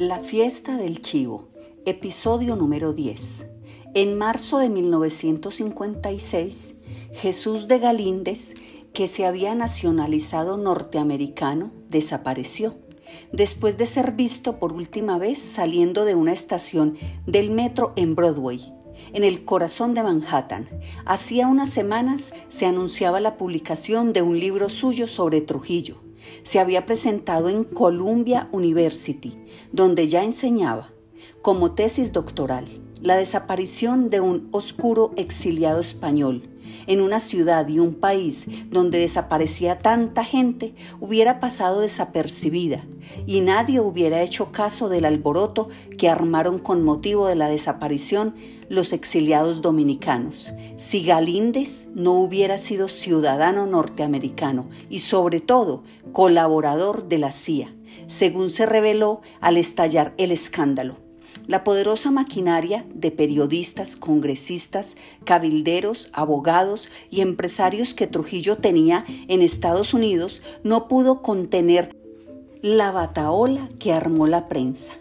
La fiesta del chivo, episodio número 10. En marzo de 1956, Jesús de Galíndez, que se había nacionalizado norteamericano, desapareció, después de ser visto por última vez saliendo de una estación del metro en Broadway, en el corazón de Manhattan. Hacía unas semanas se anunciaba la publicación de un libro suyo sobre Trujillo se había presentado en Columbia University, donde ya enseñaba, como tesis doctoral, la desaparición de un oscuro exiliado español en una ciudad y un país donde desaparecía tanta gente hubiera pasado desapercibida y nadie hubiera hecho caso del alboroto que armaron con motivo de la desaparición los exiliados dominicanos. Si Galíndez no hubiera sido ciudadano norteamericano y sobre todo colaborador de la CIA, según se reveló al estallar el escándalo. La poderosa maquinaria de periodistas, congresistas, cabilderos, abogados y empresarios que Trujillo tenía en Estados Unidos no pudo contener la bataola que armó la prensa,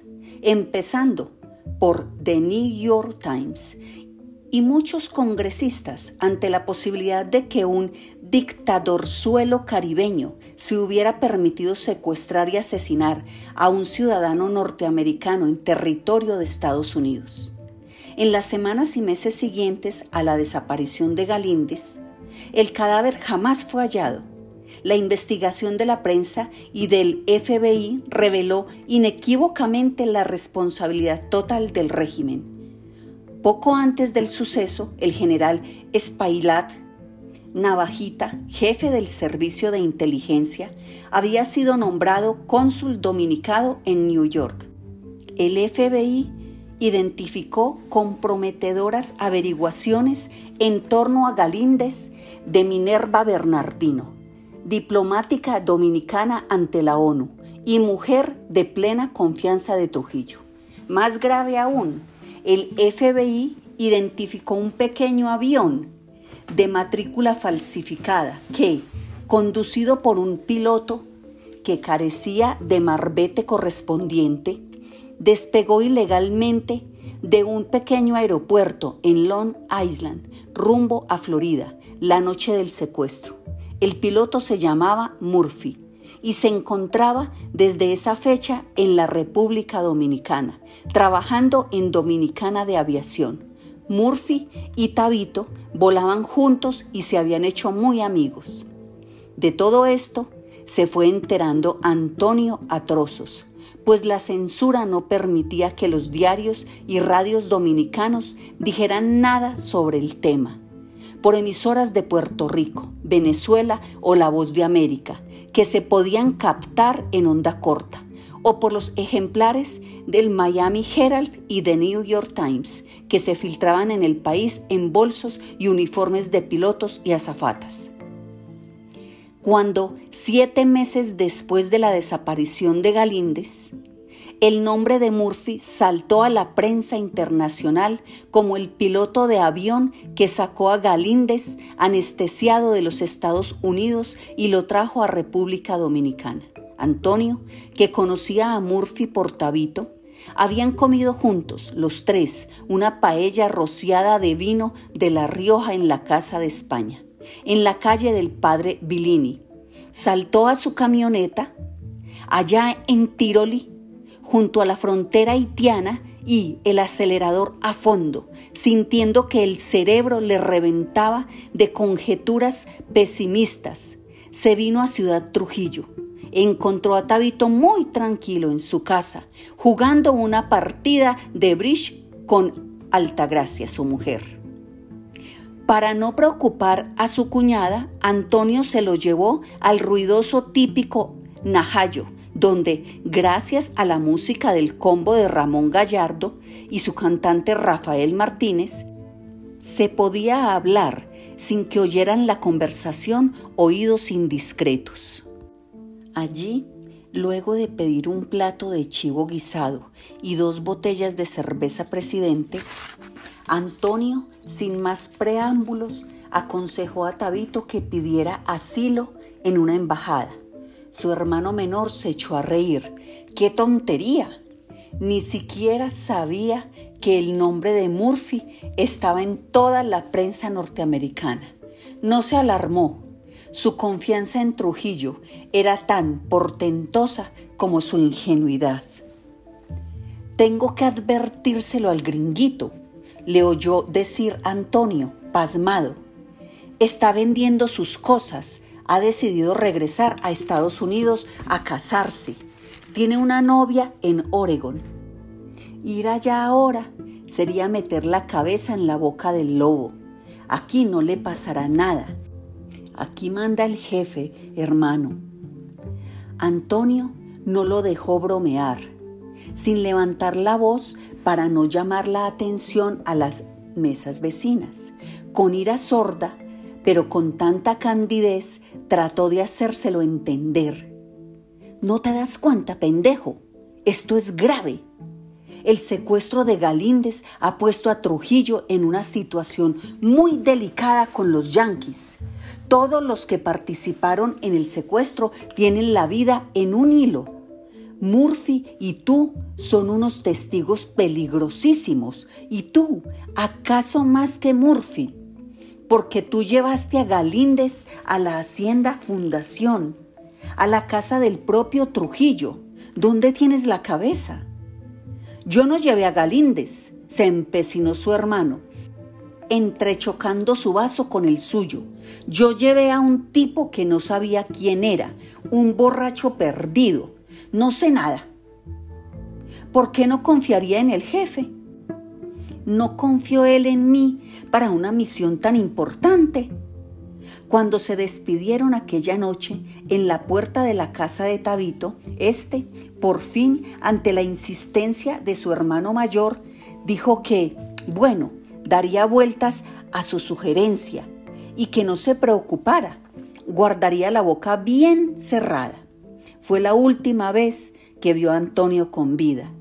empezando por The New York Times y muchos congresistas ante la posibilidad de que un dictador suelo caribeño se hubiera permitido secuestrar y asesinar a un ciudadano norteamericano en territorio de Estados Unidos. En las semanas y meses siguientes a la desaparición de Galíndez, el cadáver jamás fue hallado. La investigación de la prensa y del FBI reveló inequívocamente la responsabilidad total del régimen poco antes del suceso, el general Spailat Navajita, jefe del servicio de inteligencia, había sido nombrado cónsul dominicado en New York. El FBI identificó comprometedoras averiguaciones en torno a Galíndez de Minerva Bernardino, diplomática dominicana ante la ONU y mujer de plena confianza de Trujillo. Más grave aún, el FBI identificó un pequeño avión de matrícula falsificada que, conducido por un piloto que carecía de marbete correspondiente, despegó ilegalmente de un pequeño aeropuerto en Long Island rumbo a Florida la noche del secuestro. El piloto se llamaba Murphy y se encontraba desde esa fecha en la República Dominicana, trabajando en Dominicana de Aviación. Murphy y Tabito volaban juntos y se habían hecho muy amigos. De todo esto se fue enterando Antonio a trozos, pues la censura no permitía que los diarios y radios dominicanos dijeran nada sobre el tema. Por emisoras de Puerto Rico, Venezuela o La Voz de América, que se podían captar en onda corta, o por los ejemplares del Miami Herald y The New York Times, que se filtraban en el país en bolsos y uniformes de pilotos y azafatas. Cuando, siete meses después de la desaparición de Galíndez, el nombre de Murphy saltó a la prensa internacional como el piloto de avión que sacó a Galíndez anestesiado de los Estados Unidos y lo trajo a República Dominicana. Antonio, que conocía a Murphy por Tabito, habían comido juntos, los tres, una paella rociada de vino de La Rioja en la Casa de España, en la calle del padre Billini. Saltó a su camioneta allá en Tiroli junto a la frontera haitiana y el acelerador a fondo, sintiendo que el cerebro le reventaba de conjeturas pesimistas. Se vino a Ciudad Trujillo. Encontró a Tabito muy tranquilo en su casa, jugando una partida de bridge con Altagracia, su mujer. Para no preocupar a su cuñada, Antonio se lo llevó al ruidoso típico Najayo, donde, gracias a la música del combo de Ramón Gallardo y su cantante Rafael Martínez, se podía hablar sin que oyeran la conversación oídos indiscretos. Allí, luego de pedir un plato de chivo guisado y dos botellas de cerveza presidente, Antonio, sin más preámbulos, aconsejó a Tabito que pidiera asilo en una embajada su hermano menor se echó a reír. ¡Qué tontería! Ni siquiera sabía que el nombre de Murphy estaba en toda la prensa norteamericana. No se alarmó. Su confianza en Trujillo era tan portentosa como su ingenuidad. Tengo que advertírselo al gringuito, le oyó decir Antonio, pasmado. Está vendiendo sus cosas, ha decidido regresar a Estados Unidos a casarse. Tiene una novia en Oregon. Ir allá ahora sería meter la cabeza en la boca del lobo. Aquí no le pasará nada. Aquí manda el jefe, hermano. Antonio no lo dejó bromear, sin levantar la voz para no llamar la atención a las mesas vecinas. Con ira sorda, pero con tanta candidez, trató de hacérselo entender. ¿No te das cuenta, pendejo? Esto es grave. El secuestro de Galíndez ha puesto a Trujillo en una situación muy delicada con los yanquis. Todos los que participaron en el secuestro tienen la vida en un hilo. Murphy y tú son unos testigos peligrosísimos. ¿Y tú, acaso más que Murphy? Porque tú llevaste a Galíndez a la Hacienda Fundación, a la casa del propio Trujillo. ¿Dónde tienes la cabeza? Yo no llevé a Galíndez, se empecinó su hermano, entrechocando su vaso con el suyo. Yo llevé a un tipo que no sabía quién era, un borracho perdido. No sé nada. ¿Por qué no confiaría en el jefe? ¿No confió él en mí para una misión tan importante? Cuando se despidieron aquella noche en la puerta de la casa de Tabito, este, por fin, ante la insistencia de su hermano mayor, dijo que, bueno, daría vueltas a su sugerencia y que no se preocupara, guardaría la boca bien cerrada. Fue la última vez que vio a Antonio con vida.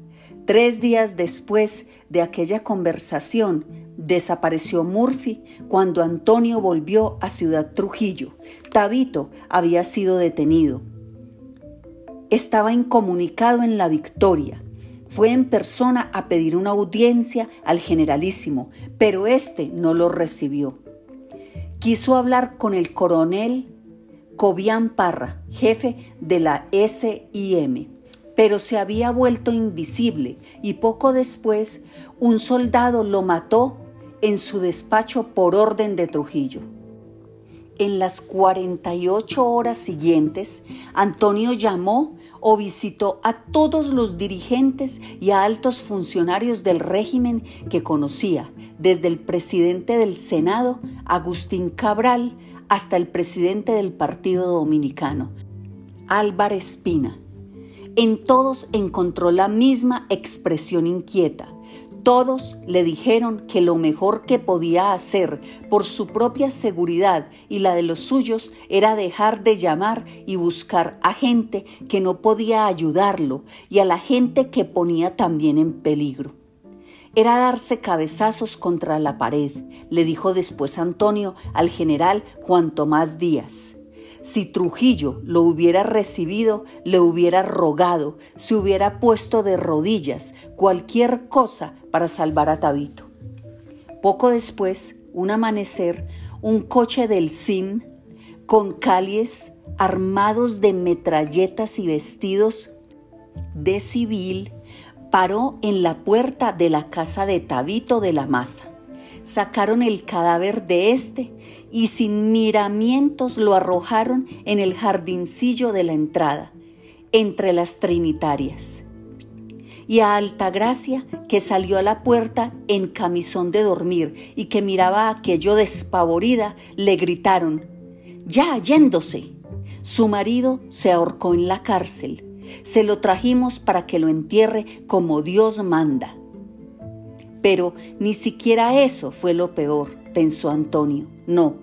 Tres días después de aquella conversación, Desapareció Murphy cuando Antonio volvió a Ciudad Trujillo. Tabito había sido detenido. Estaba incomunicado en la victoria. Fue en persona a pedir una audiencia al generalísimo, pero éste no lo recibió. Quiso hablar con el coronel Cobian Parra, jefe de la SIM pero se había vuelto invisible y poco después un soldado lo mató en su despacho por orden de Trujillo. En las 48 horas siguientes, Antonio llamó o visitó a todos los dirigentes y a altos funcionarios del régimen que conocía, desde el presidente del Senado, Agustín Cabral, hasta el presidente del Partido Dominicano, Álvaro Espina. En todos encontró la misma expresión inquieta, todos le dijeron que lo mejor que podía hacer por su propia seguridad y la de los suyos era dejar de llamar y buscar a gente que no podía ayudarlo y a la gente que ponía también en peligro. Era darse cabezazos contra la pared, le dijo después Antonio al general Juan Tomás Díaz. Si Trujillo lo hubiera recibido, le hubiera rogado, se hubiera puesto de rodillas, cualquier cosa para salvar a Tabito. Poco después, un amanecer, un coche del SIM con calies armados de metralletas y vestidos de civil paró en la puerta de la casa de Tabito de la Maza sacaron el cadáver de éste y sin miramientos lo arrojaron en el jardincillo de la entrada, entre las trinitarias. Y a Altagracia, que salió a la puerta en camisón de dormir y que miraba aquello despavorida, le gritaron, Ya, yéndose. Su marido se ahorcó en la cárcel. Se lo trajimos para que lo entierre como Dios manda. Pero ni siquiera eso fue lo peor, pensó Antonio. No,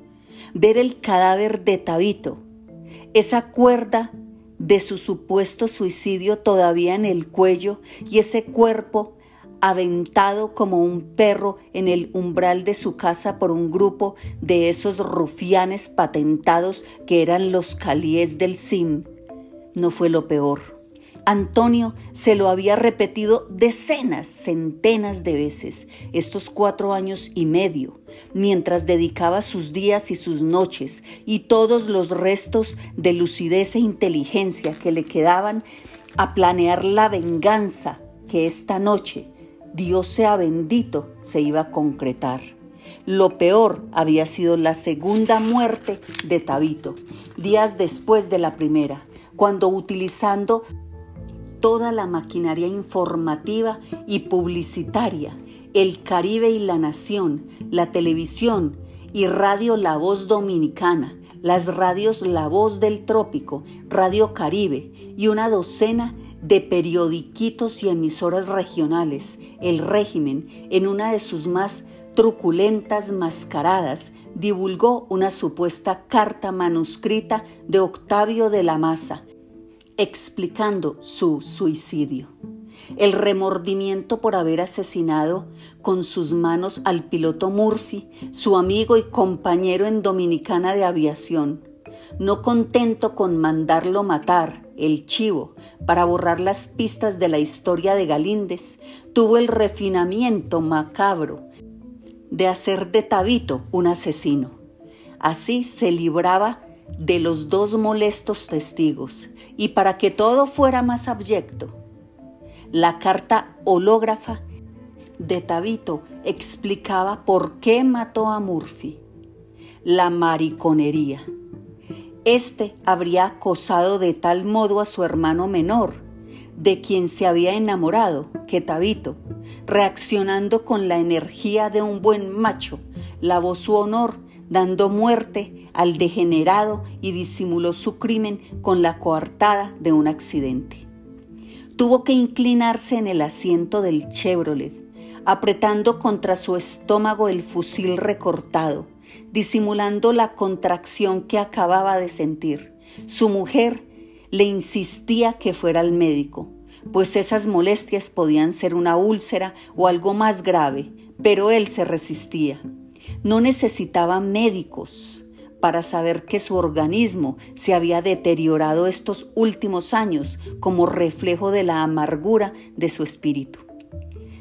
ver el cadáver de Tabito, esa cuerda de su supuesto suicidio todavía en el cuello y ese cuerpo aventado como un perro en el umbral de su casa por un grupo de esos rufianes patentados que eran los calíes del SIM, no fue lo peor. Antonio se lo había repetido decenas, centenas de veces estos cuatro años y medio, mientras dedicaba sus días y sus noches y todos los restos de lucidez e inteligencia que le quedaban a planear la venganza que esta noche, Dios sea bendito, se iba a concretar. Lo peor había sido la segunda muerte de Tabito, días después de la primera, cuando utilizando toda la maquinaria informativa y publicitaria, el Caribe y la Nación, la televisión y Radio La Voz Dominicana, las radios La Voz del Trópico, Radio Caribe y una docena de periodiquitos y emisoras regionales, el régimen, en una de sus más truculentas mascaradas, divulgó una supuesta carta manuscrita de Octavio de la Maza, explicando su suicidio. El remordimiento por haber asesinado con sus manos al piloto Murphy, su amigo y compañero en Dominicana de Aviación. No contento con mandarlo matar, el chivo, para borrar las pistas de la historia de Galíndez, tuvo el refinamiento macabro de hacer de Tabito un asesino. Así se libraba de los dos molestos testigos, y para que todo fuera más abyecto, la carta hológrafa de Tabito explicaba por qué mató a Murphy. La mariconería. Este habría acosado de tal modo a su hermano menor, de quien se había enamorado, que Tabito, reaccionando con la energía de un buen macho, lavó su honor dando muerte al degenerado y disimuló su crimen con la coartada de un accidente. Tuvo que inclinarse en el asiento del Chevrolet, apretando contra su estómago el fusil recortado, disimulando la contracción que acababa de sentir. Su mujer le insistía que fuera al médico, pues esas molestias podían ser una úlcera o algo más grave, pero él se resistía. No necesitaba médicos para saber que su organismo se había deteriorado estos últimos años como reflejo de la amargura de su espíritu.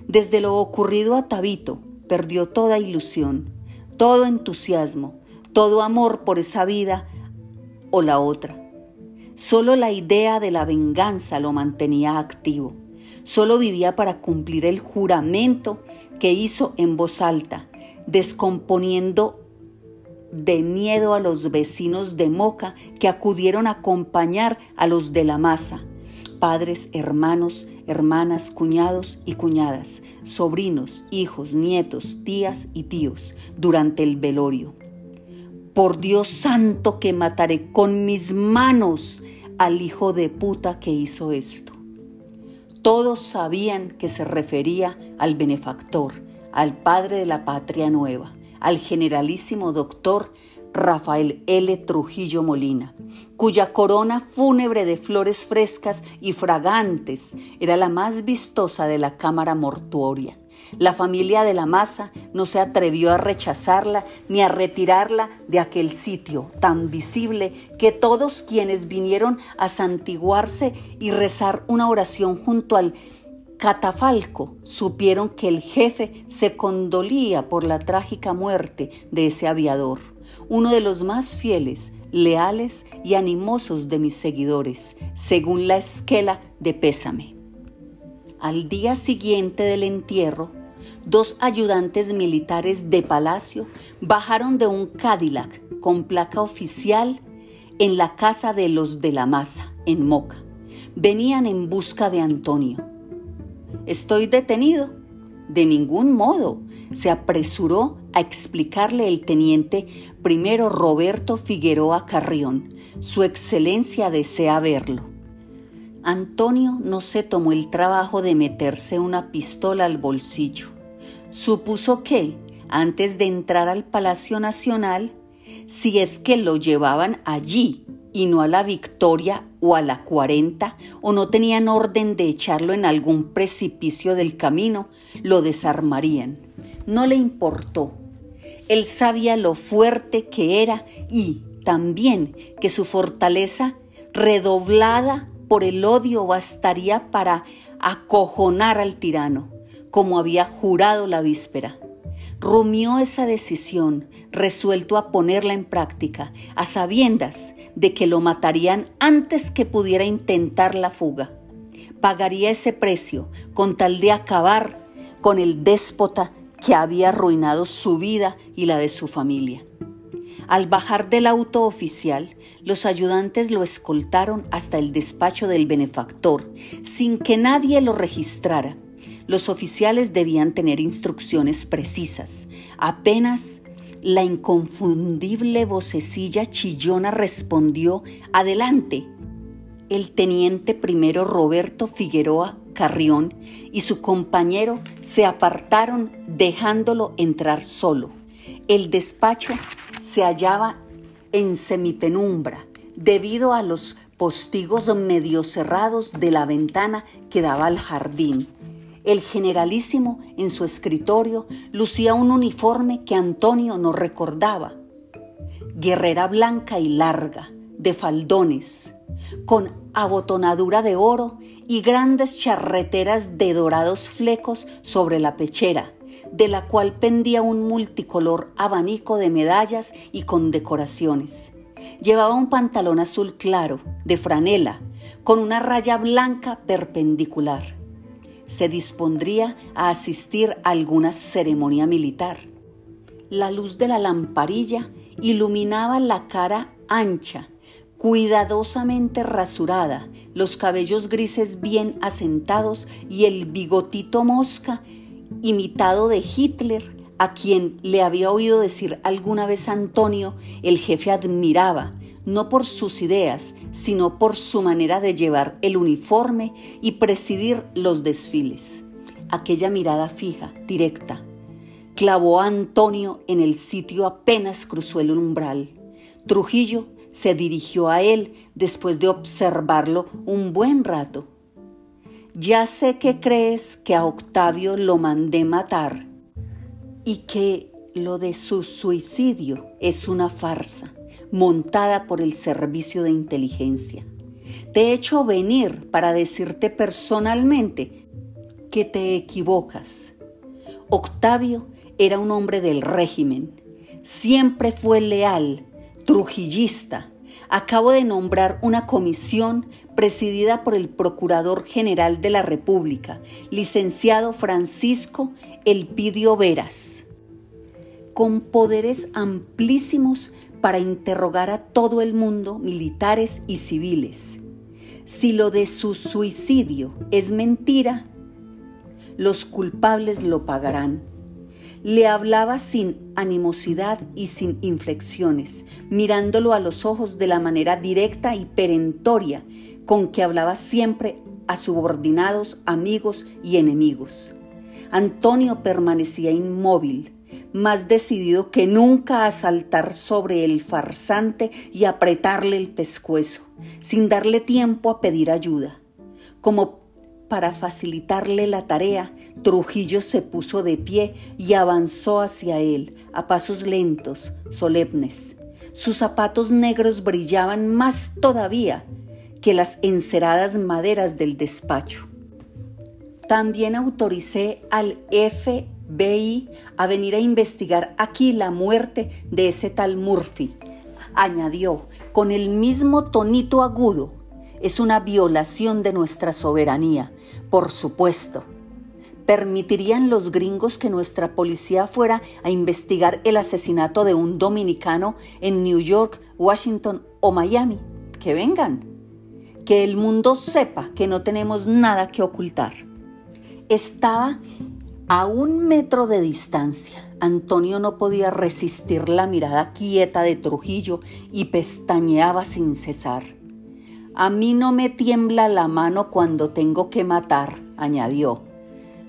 Desde lo ocurrido a Tabito, perdió toda ilusión, todo entusiasmo, todo amor por esa vida o la otra. Solo la idea de la venganza lo mantenía activo. Solo vivía para cumplir el juramento que hizo en voz alta descomponiendo de miedo a los vecinos de Moca que acudieron a acompañar a los de la masa, padres, hermanos, hermanas, cuñados y cuñadas, sobrinos, hijos, nietos, tías y tíos, durante el velorio. Por Dios santo que mataré con mis manos al hijo de puta que hizo esto. Todos sabían que se refería al benefactor, al padre de la patria nueva, al generalísimo doctor Rafael L. Trujillo Molina, cuya corona fúnebre de flores frescas y fragantes era la más vistosa de la cámara mortuoria. La familia de la masa no se atrevió a rechazarla ni a retirarla de aquel sitio tan visible que todos quienes vinieron a santiguarse y rezar una oración junto al catafalco supieron que el jefe se condolía por la trágica muerte de ese aviador, uno de los más fieles, leales y animosos de mis seguidores, según la esquela de Pésame. Al día siguiente del entierro, dos ayudantes militares de palacio bajaron de un Cadillac con placa oficial en la casa de los de la masa, en Moca. Venían en busca de Antonio Estoy detenido. De ningún modo, se apresuró a explicarle el teniente primero Roberto Figueroa Carrión. Su excelencia desea verlo. Antonio no se tomó el trabajo de meterse una pistola al bolsillo. Supuso que, antes de entrar al Palacio Nacional, si es que lo llevaban allí y no a la Victoria o a la 40 o no tenían orden de echarlo en algún precipicio del camino, lo desarmarían. No le importó. Él sabía lo fuerte que era y también que su fortaleza, redoblada por el odio bastaría para acojonar al tirano, como había jurado la víspera. Rumió esa decisión, resuelto a ponerla en práctica, a sabiendas de que lo matarían antes que pudiera intentar la fuga. Pagaría ese precio con tal de acabar con el déspota que había arruinado su vida y la de su familia. Al bajar del auto oficial, los ayudantes lo escoltaron hasta el despacho del benefactor, sin que nadie lo registrara. Los oficiales debían tener instrucciones precisas. Apenas la inconfundible vocecilla chillona respondió, Adelante. El teniente primero Roberto Figueroa Carrión y su compañero se apartaron dejándolo entrar solo. El despacho se hallaba en semipenumbra debido a los postigos medio cerrados de la ventana que daba al jardín. El generalísimo en su escritorio lucía un uniforme que Antonio no recordaba. Guerrera blanca y larga, de faldones, con abotonadura de oro y grandes charreteras de dorados flecos sobre la pechera, de la cual pendía un multicolor abanico de medallas y condecoraciones. Llevaba un pantalón azul claro, de franela, con una raya blanca perpendicular. Se dispondría a asistir a alguna ceremonia militar. La luz de la lamparilla iluminaba la cara ancha, cuidadosamente rasurada, los cabellos grises bien asentados y el bigotito mosca imitado de Hitler, a quien le había oído decir alguna vez Antonio, el jefe admiraba, no por sus ideas, sino por su manera de llevar el uniforme y presidir los desfiles. Aquella mirada fija, directa, clavó a Antonio en el sitio apenas cruzó el umbral. Trujillo se dirigió a él después de observarlo un buen rato. Ya sé que crees que a Octavio lo mandé matar y que lo de su suicidio es una farsa montada por el servicio de inteligencia. Te he hecho venir para decirte personalmente que te equivocas. Octavio era un hombre del régimen, siempre fue leal trujillista, acabo de nombrar una comisión presidida por el Procurador General de la República, licenciado Francisco Elpidio Veras, con poderes amplísimos para interrogar a todo el mundo, militares y civiles. Si lo de su suicidio es mentira, los culpables lo pagarán le hablaba sin animosidad y sin inflexiones, mirándolo a los ojos de la manera directa y perentoria con que hablaba siempre a subordinados, amigos y enemigos. Antonio permanecía inmóvil, más decidido que nunca a saltar sobre el farsante y apretarle el pescuezo, sin darle tiempo a pedir ayuda. Como para facilitarle la tarea, Trujillo se puso de pie y avanzó hacia él, a pasos lentos, solemnes. Sus zapatos negros brillaban más todavía que las enceradas maderas del despacho. También autoricé al FBI a venir a investigar aquí la muerte de ese tal Murphy, añadió con el mismo tonito agudo es una violación de nuestra soberanía, por supuesto. ¿Permitirían los gringos que nuestra policía fuera a investigar el asesinato de un dominicano en New York, Washington o Miami? Que vengan. Que el mundo sepa que no tenemos nada que ocultar. Estaba a un metro de distancia. Antonio no podía resistir la mirada quieta de Trujillo y pestañeaba sin cesar. A mí no me tiembla la mano cuando tengo que matar, añadió,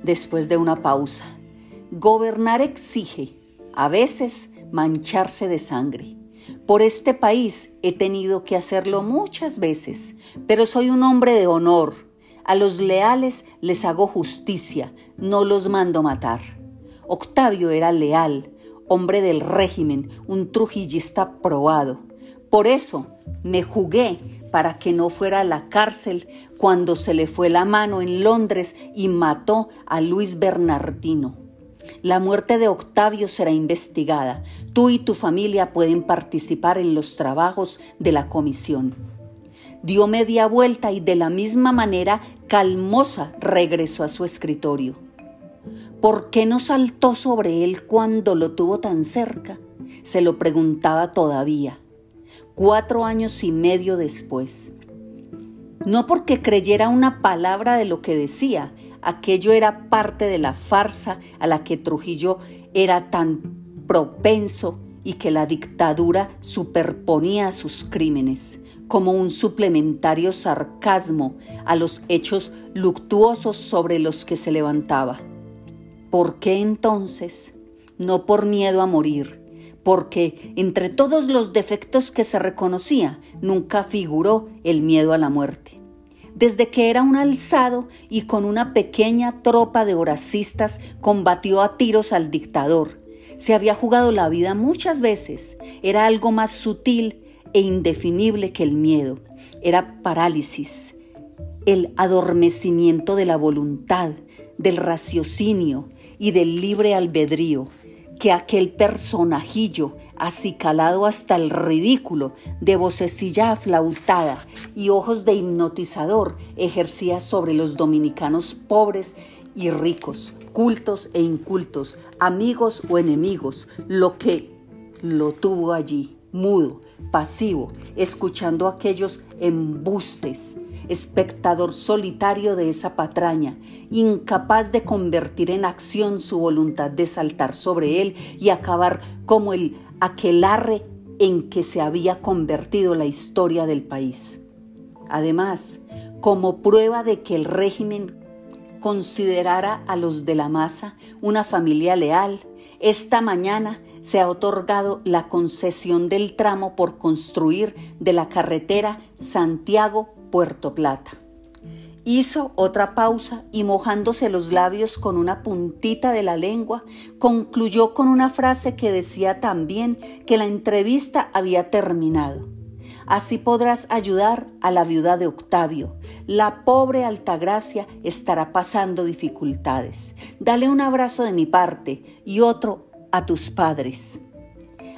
después de una pausa. Gobernar exige, a veces, mancharse de sangre. Por este país he tenido que hacerlo muchas veces, pero soy un hombre de honor. A los leales les hago justicia, no los mando matar. Octavio era leal, hombre del régimen, un trujillista probado. Por eso me jugué para que no fuera a la cárcel cuando se le fue la mano en Londres y mató a Luis Bernardino. La muerte de Octavio será investigada. Tú y tu familia pueden participar en los trabajos de la comisión. Dio media vuelta y de la misma manera calmosa regresó a su escritorio. ¿Por qué no saltó sobre él cuando lo tuvo tan cerca? Se lo preguntaba todavía, cuatro años y medio después. No porque creyera una palabra de lo que decía, aquello era parte de la farsa a la que Trujillo era tan propenso y que la dictadura superponía a sus crímenes como un suplementario sarcasmo a los hechos luctuosos sobre los que se levantaba. ¿Por qué entonces? No por miedo a morir, porque entre todos los defectos que se reconocía, nunca figuró el miedo a la muerte. Desde que era un alzado y con una pequeña tropa de horacistas combatió a tiros al dictador. Se había jugado la vida muchas veces. Era algo más sutil e indefinible que el miedo. Era parálisis, el adormecimiento de la voluntad, del raciocinio, y del libre albedrío que aquel personajillo acicalado hasta el ridículo, de vocecilla aflautada y ojos de hipnotizador ejercía sobre los dominicanos pobres y ricos, cultos e incultos, amigos o enemigos, lo que lo tuvo allí, mudo, pasivo, escuchando aquellos embustes, espectador solitario de esa patraña, incapaz de convertir en acción su voluntad de saltar sobre él y acabar como el aquelarre en que se había convertido la historia del país. Además, como prueba de que el régimen considerara a los de la masa una familia leal, esta mañana se ha otorgado la concesión del tramo por construir de la carretera Santiago-Puerto Plata. Hizo otra pausa y mojándose los labios con una puntita de la lengua, concluyó con una frase que decía también que la entrevista había terminado. Así podrás ayudar a la viuda de Octavio. La pobre Altagracia estará pasando dificultades. Dale un abrazo de mi parte y otro a tus padres.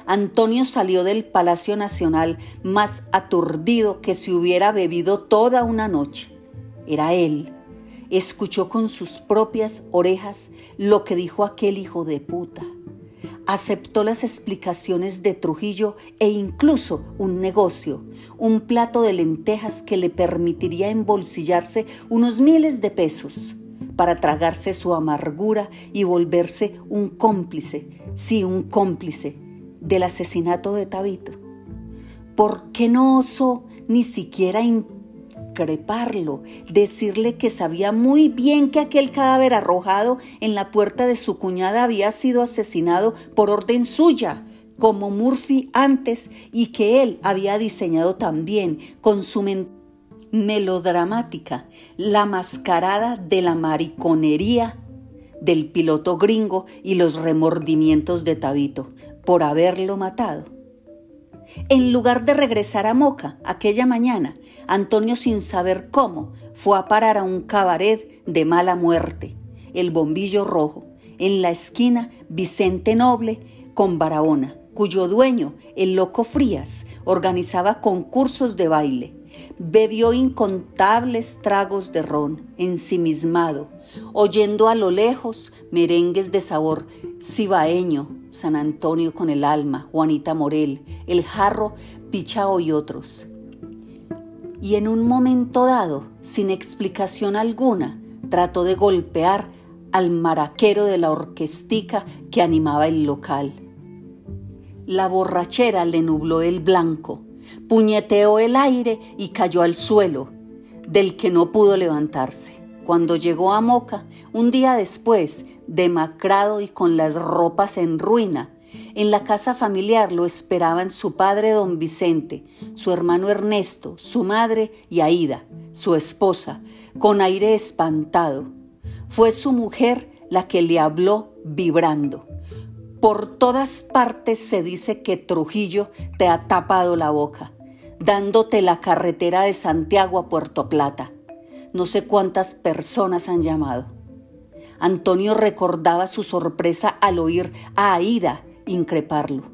Antonio salió del Palacio Nacional más aturdido que si hubiera bebido toda una noche. Era él. Escuchó con sus propias orejas lo que dijo aquel hijo de puta. Aceptó las explicaciones de Trujillo e incluso un negocio, un plato de lentejas que le permitiría embolsillarse unos miles de pesos para tragarse su amargura y volverse un cómplice, sí, un cómplice del asesinato de Tabito. ¿Por qué no osó ni siquiera increparlo, decirle que sabía muy bien que aquel cadáver arrojado en la puerta de su cuñada había sido asesinado por orden suya? como Murphy antes y que él había diseñado también con su melodramática, la mascarada de la mariconería del piloto gringo y los remordimientos de Tabito por haberlo matado. En lugar de regresar a Moca aquella mañana, Antonio sin saber cómo fue a parar a un cabaret de mala muerte, el bombillo rojo, en la esquina Vicente Noble con Barahona, cuyo dueño, el loco Frías, organizaba concursos de baile bebió incontables tragos de ron, ensimismado, oyendo a lo lejos merengues de sabor cibaeño, San Antonio con el alma, Juanita Morel, el jarro, Pichao y otros. Y en un momento dado, sin explicación alguna, trató de golpear al maraquero de la orquestica que animaba el local. La borrachera le nubló el blanco, puñeteó el aire y cayó al suelo, del que no pudo levantarse. Cuando llegó a Moca, un día después, demacrado y con las ropas en ruina, en la casa familiar lo esperaban su padre don Vicente, su hermano Ernesto, su madre y Aida, su esposa, con aire espantado. Fue su mujer la que le habló vibrando. Por todas partes se dice que Trujillo te ha tapado la boca. dándote la carretera de Santiago a Puerto Plata. No sé cuántas personas han llamado. Antonio recordaba su sorpresa al oír a Aida increparlo,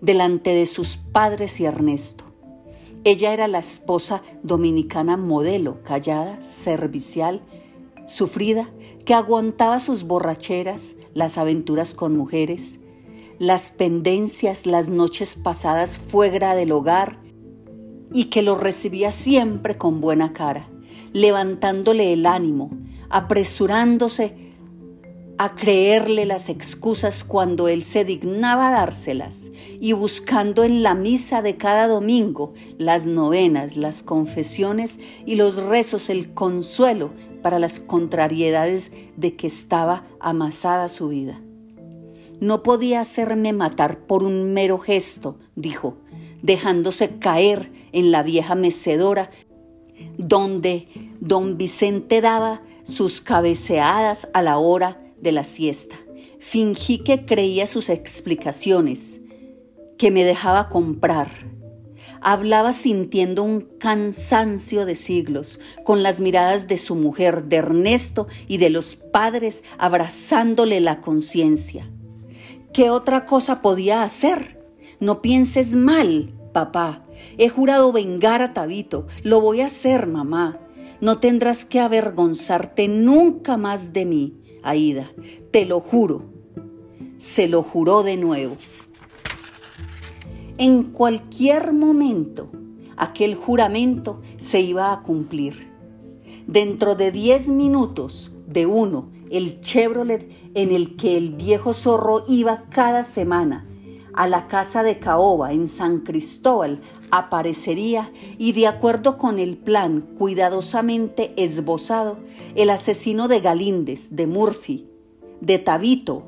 delante de sus padres y Ernesto. Ella era la esposa dominicana modelo, callada, servicial, sufrida, que aguantaba sus borracheras, las aventuras con mujeres, las pendencias, las noches pasadas fuera del hogar y que lo recibía siempre con buena cara, levantándole el ánimo, apresurándose a creerle las excusas cuando él se dignaba dárselas y buscando en la misa de cada domingo las novenas, las confesiones y los rezos el consuelo para las contrariedades de que estaba amasada su vida. No podía hacerme matar por un mero gesto, dijo, dejándose caer en la vieja mecedora donde don Vicente daba sus cabeceadas a la hora de la siesta. Fingí que creía sus explicaciones, que me dejaba comprar. Hablaba sintiendo un cansancio de siglos, con las miradas de su mujer, de Ernesto y de los padres abrazándole la conciencia. ¿Qué otra cosa podía hacer? No pienses mal, papá. He jurado vengar a Tabito. Lo voy a hacer, mamá. No tendrás que avergonzarte nunca más de mí. Aida, te lo juro. Se lo juró de nuevo. En cualquier momento, aquel juramento se iba a cumplir. Dentro de diez minutos de uno, el Chevrolet en el que el viejo zorro iba cada semana a la casa de Caoba en San Cristóbal aparecería y de acuerdo con el plan cuidadosamente esbozado, el asesino de Galíndez, de Murphy, de Tabito,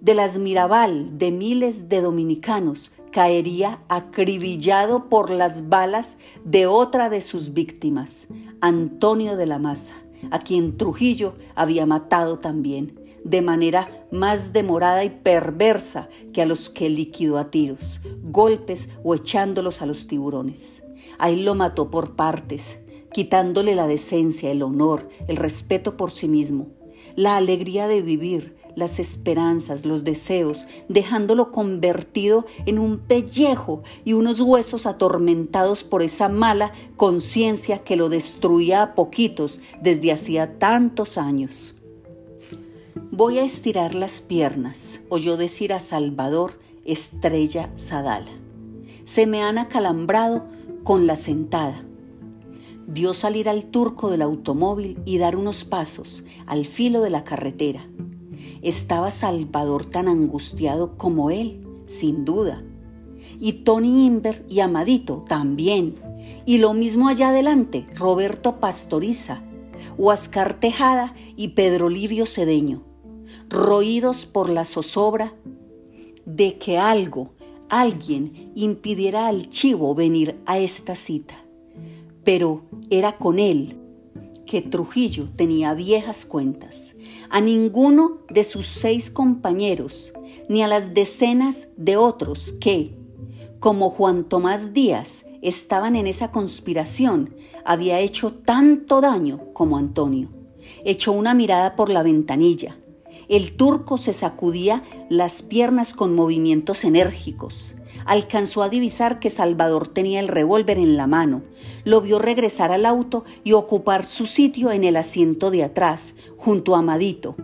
de las Mirabal, de miles de dominicanos, caería acribillado por las balas de otra de sus víctimas, Antonio de la Maza, a quien Trujillo había matado también de manera más demorada y perversa que a los que liquidó a tiros, golpes o echándolos a los tiburones. A lo mató por partes, quitándole la decencia, el honor, el respeto por sí mismo, la alegría de vivir, las esperanzas, los deseos, dejándolo convertido en un pellejo y unos huesos atormentados por esa mala conciencia que lo destruía a poquitos desde hacía tantos años. Voy a estirar las piernas, oyó decir a Salvador Estrella Sadala. Se me han acalambrado con la sentada. Vio salir al turco del automóvil y dar unos pasos al filo de la carretera. Estaba Salvador tan angustiado como él, sin duda. Y Tony Inver y Amadito también. Y lo mismo allá adelante, Roberto Pastoriza, Huascar Tejada y Pedro Livio Cedeño, roídos por la zozobra de que algo, alguien impidiera al chivo venir a esta cita. Pero era con él que Trujillo tenía viejas cuentas. A ninguno de sus seis compañeros, ni a las decenas de otros que, como Juan Tomás Díaz, estaban en esa conspiración, había hecho tanto daño como Antonio. Echó una mirada por la ventanilla. El turco se sacudía las piernas con movimientos enérgicos. Alcanzó a divisar que Salvador tenía el revólver en la mano. Lo vio regresar al auto y ocupar su sitio en el asiento de atrás, junto a Amadito.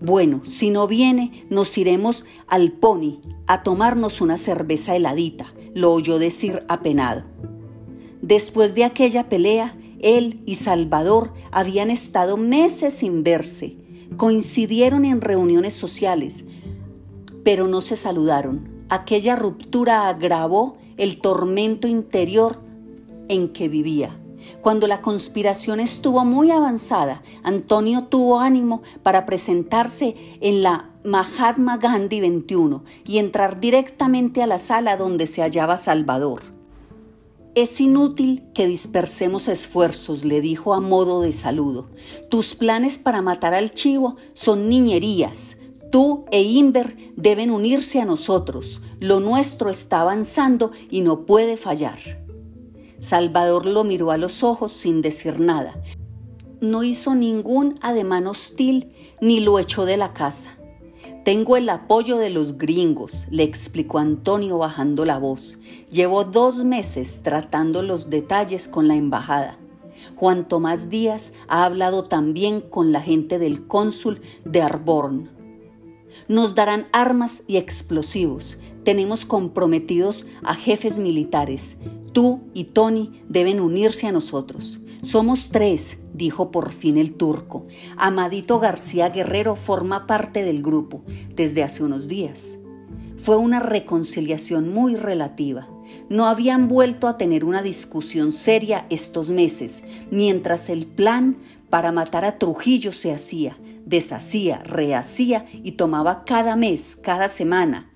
Bueno, si no viene, nos iremos al pony a tomarnos una cerveza heladita lo oyó decir apenado. Después de aquella pelea, él y Salvador habían estado meses sin verse. Coincidieron en reuniones sociales, pero no se saludaron. Aquella ruptura agravó el tormento interior en que vivía. Cuando la conspiración estuvo muy avanzada, Antonio tuvo ánimo para presentarse en la Mahatma Gandhi 21 y entrar directamente a la sala donde se hallaba Salvador. Es inútil que dispersemos esfuerzos, le dijo a modo de saludo. Tus planes para matar al chivo son niñerías. Tú e Inver deben unirse a nosotros. Lo nuestro está avanzando y no puede fallar. Salvador lo miró a los ojos sin decir nada. No hizo ningún ademán hostil ni lo echó de la casa. Tengo el apoyo de los gringos, le explicó Antonio bajando la voz. Llevo dos meses tratando los detalles con la embajada. Juan Tomás Díaz ha hablado también con la gente del cónsul de Arborn. Nos darán armas y explosivos. Tenemos comprometidos a jefes militares. Tú y Tony deben unirse a nosotros. Somos tres, dijo por fin el turco. Amadito García Guerrero forma parte del grupo desde hace unos días. Fue una reconciliación muy relativa. No habían vuelto a tener una discusión seria estos meses, mientras el plan para matar a Trujillo se hacía, deshacía, rehacía y tomaba cada mes, cada semana,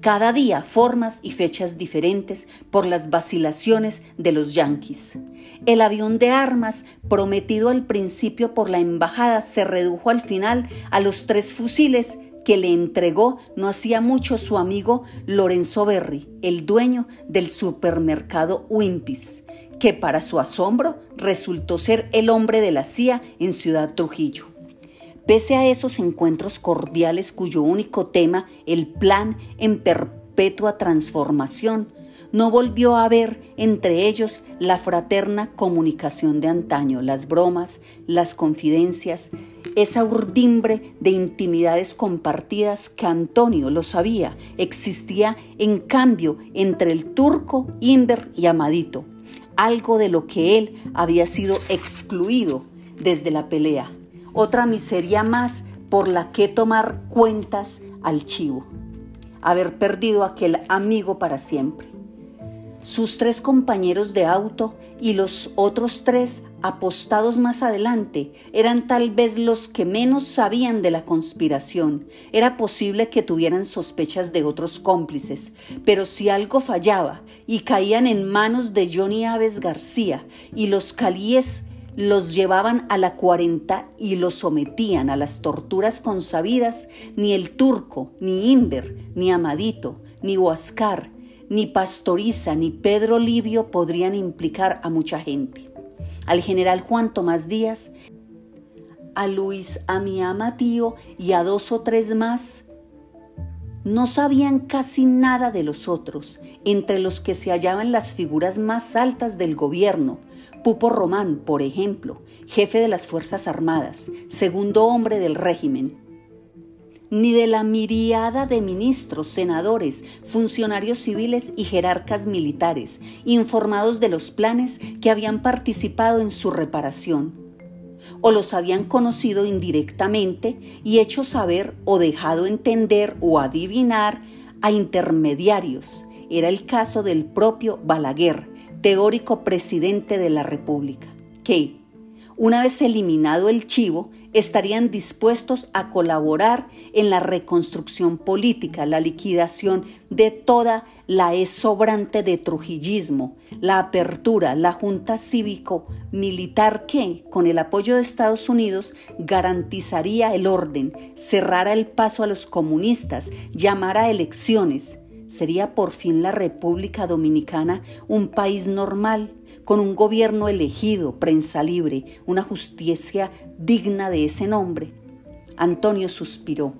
cada día formas y fechas diferentes por las vacilaciones de los yanquis. El avión de armas prometido al principio por la embajada se redujo al final a los tres fusiles que le entregó no hacía mucho su amigo Lorenzo Berry, el dueño del supermercado Wimpis, que para su asombro resultó ser el hombre de la CIA en Ciudad Trujillo. Pese a esos encuentros cordiales cuyo único tema, el plan en perpetua transformación, no volvió a haber entre ellos la fraterna comunicación de antaño, las bromas, las confidencias, esa urdimbre de intimidades compartidas que Antonio lo sabía, existía en cambio entre el turco, Inver y Amadito, algo de lo que él había sido excluido desde la pelea otra miseria más por la que tomar cuentas al chivo, haber perdido aquel amigo para siempre. Sus tres compañeros de auto y los otros tres apostados más adelante eran tal vez los que menos sabían de la conspiración. Era posible que tuvieran sospechas de otros cómplices, pero si algo fallaba y caían en manos de Johnny Aves García y los calíes los llevaban a la cuarenta y los sometían a las torturas consabidas, ni el turco, ni Inver, ni Amadito, ni Huascar, ni Pastoriza, ni Pedro Livio podrían implicar a mucha gente. Al general Juan Tomás Díaz, a Luis Amiama Tío y a dos o tres más, no sabían casi nada de los otros, entre los que se hallaban las figuras más altas del gobierno, Pupo Román, por ejemplo, jefe de las Fuerzas Armadas, segundo hombre del régimen, ni de la miriada de ministros, senadores, funcionarios civiles y jerarcas militares, informados de los planes que habían participado en su reparación, o los habían conocido indirectamente y hecho saber o dejado entender o adivinar a intermediarios. Era el caso del propio Balaguer, teórico presidente de la República, que, una vez eliminado el chivo, estarían dispuestos a colaborar en la reconstrucción política, la liquidación de toda la sobrante de trujillismo, la apertura, la junta cívico-militar que, con el apoyo de Estados Unidos, garantizaría el orden, cerrara el paso a los comunistas, llamara elecciones, ¿Sería por fin la República Dominicana un país normal, con un gobierno elegido, prensa libre, una justicia digna de ese nombre? Antonio suspiró.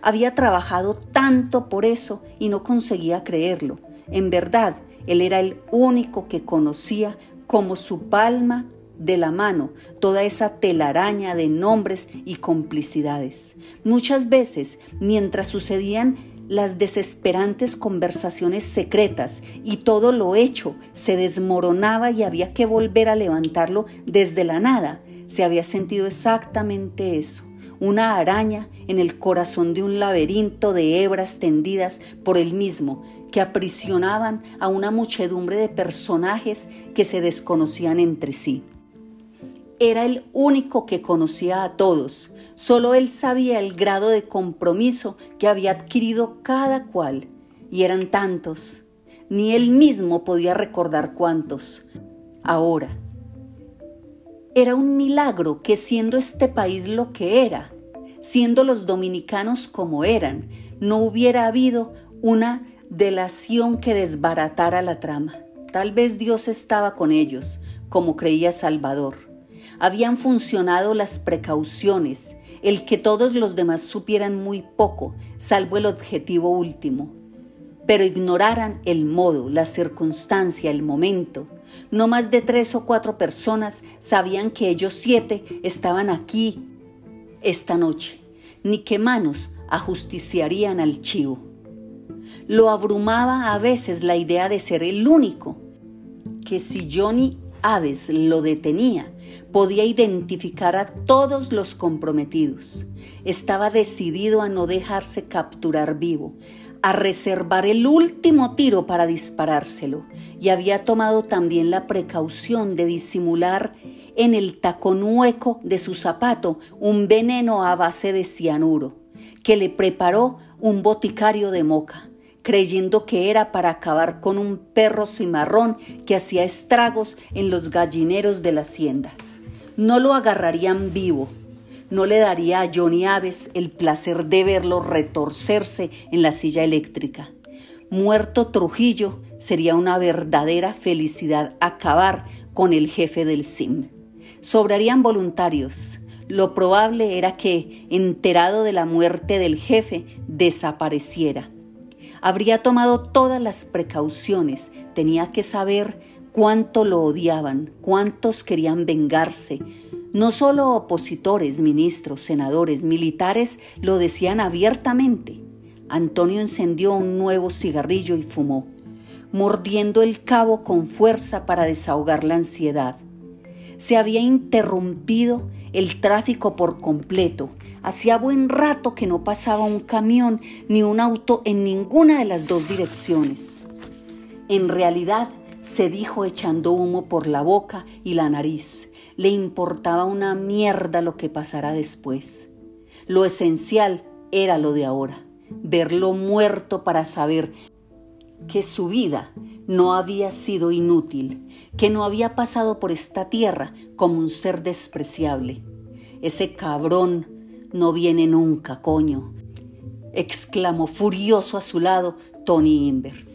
Había trabajado tanto por eso y no conseguía creerlo. En verdad, él era el único que conocía como su palma de la mano toda esa telaraña de nombres y complicidades. Muchas veces, mientras sucedían las desesperantes conversaciones secretas y todo lo hecho se desmoronaba y había que volver a levantarlo desde la nada. Se había sentido exactamente eso, una araña en el corazón de un laberinto de hebras tendidas por él mismo, que aprisionaban a una muchedumbre de personajes que se desconocían entre sí. Era el único que conocía a todos, Solo él sabía el grado de compromiso que había adquirido cada cual, y eran tantos. Ni él mismo podía recordar cuántos. Ahora, era un milagro que siendo este país lo que era, siendo los dominicanos como eran, no hubiera habido una delación que desbaratara la trama. Tal vez Dios estaba con ellos, como creía Salvador. Habían funcionado las precauciones, el que todos los demás supieran muy poco, salvo el objetivo último, pero ignoraran el modo, la circunstancia, el momento. No más de tres o cuatro personas sabían que ellos siete estaban aquí esta noche, ni que manos ajusticiarían al chivo. Lo abrumaba a veces la idea de ser el único, que si Johnny Aves lo detenía, podía identificar a todos los comprometidos. Estaba decidido a no dejarse capturar vivo, a reservar el último tiro para disparárselo, y había tomado también la precaución de disimular en el tacón hueco de su zapato un veneno a base de cianuro, que le preparó un boticario de moca, creyendo que era para acabar con un perro cimarrón que hacía estragos en los gallineros de la hacienda no lo agarrarían vivo. No le daría a Johnny Aves el placer de verlo retorcerse en la silla eléctrica. Muerto Trujillo sería una verdadera felicidad acabar con el jefe del SIM. Sobrarían voluntarios. Lo probable era que, enterado de la muerte del jefe, desapareciera. Habría tomado todas las precauciones, tenía que saber cuánto lo odiaban, cuántos querían vengarse. No solo opositores, ministros, senadores, militares lo decían abiertamente. Antonio encendió un nuevo cigarrillo y fumó, mordiendo el cabo con fuerza para desahogar la ansiedad. Se había interrumpido el tráfico por completo. Hacía buen rato que no pasaba un camión ni un auto en ninguna de las dos direcciones. En realidad, se dijo echando humo por la boca y la nariz. Le importaba una mierda lo que pasara después. Lo esencial era lo de ahora, verlo muerto para saber que su vida no había sido inútil, que no había pasado por esta tierra como un ser despreciable. Ese cabrón no viene nunca, coño, exclamó furioso a su lado Tony Invert.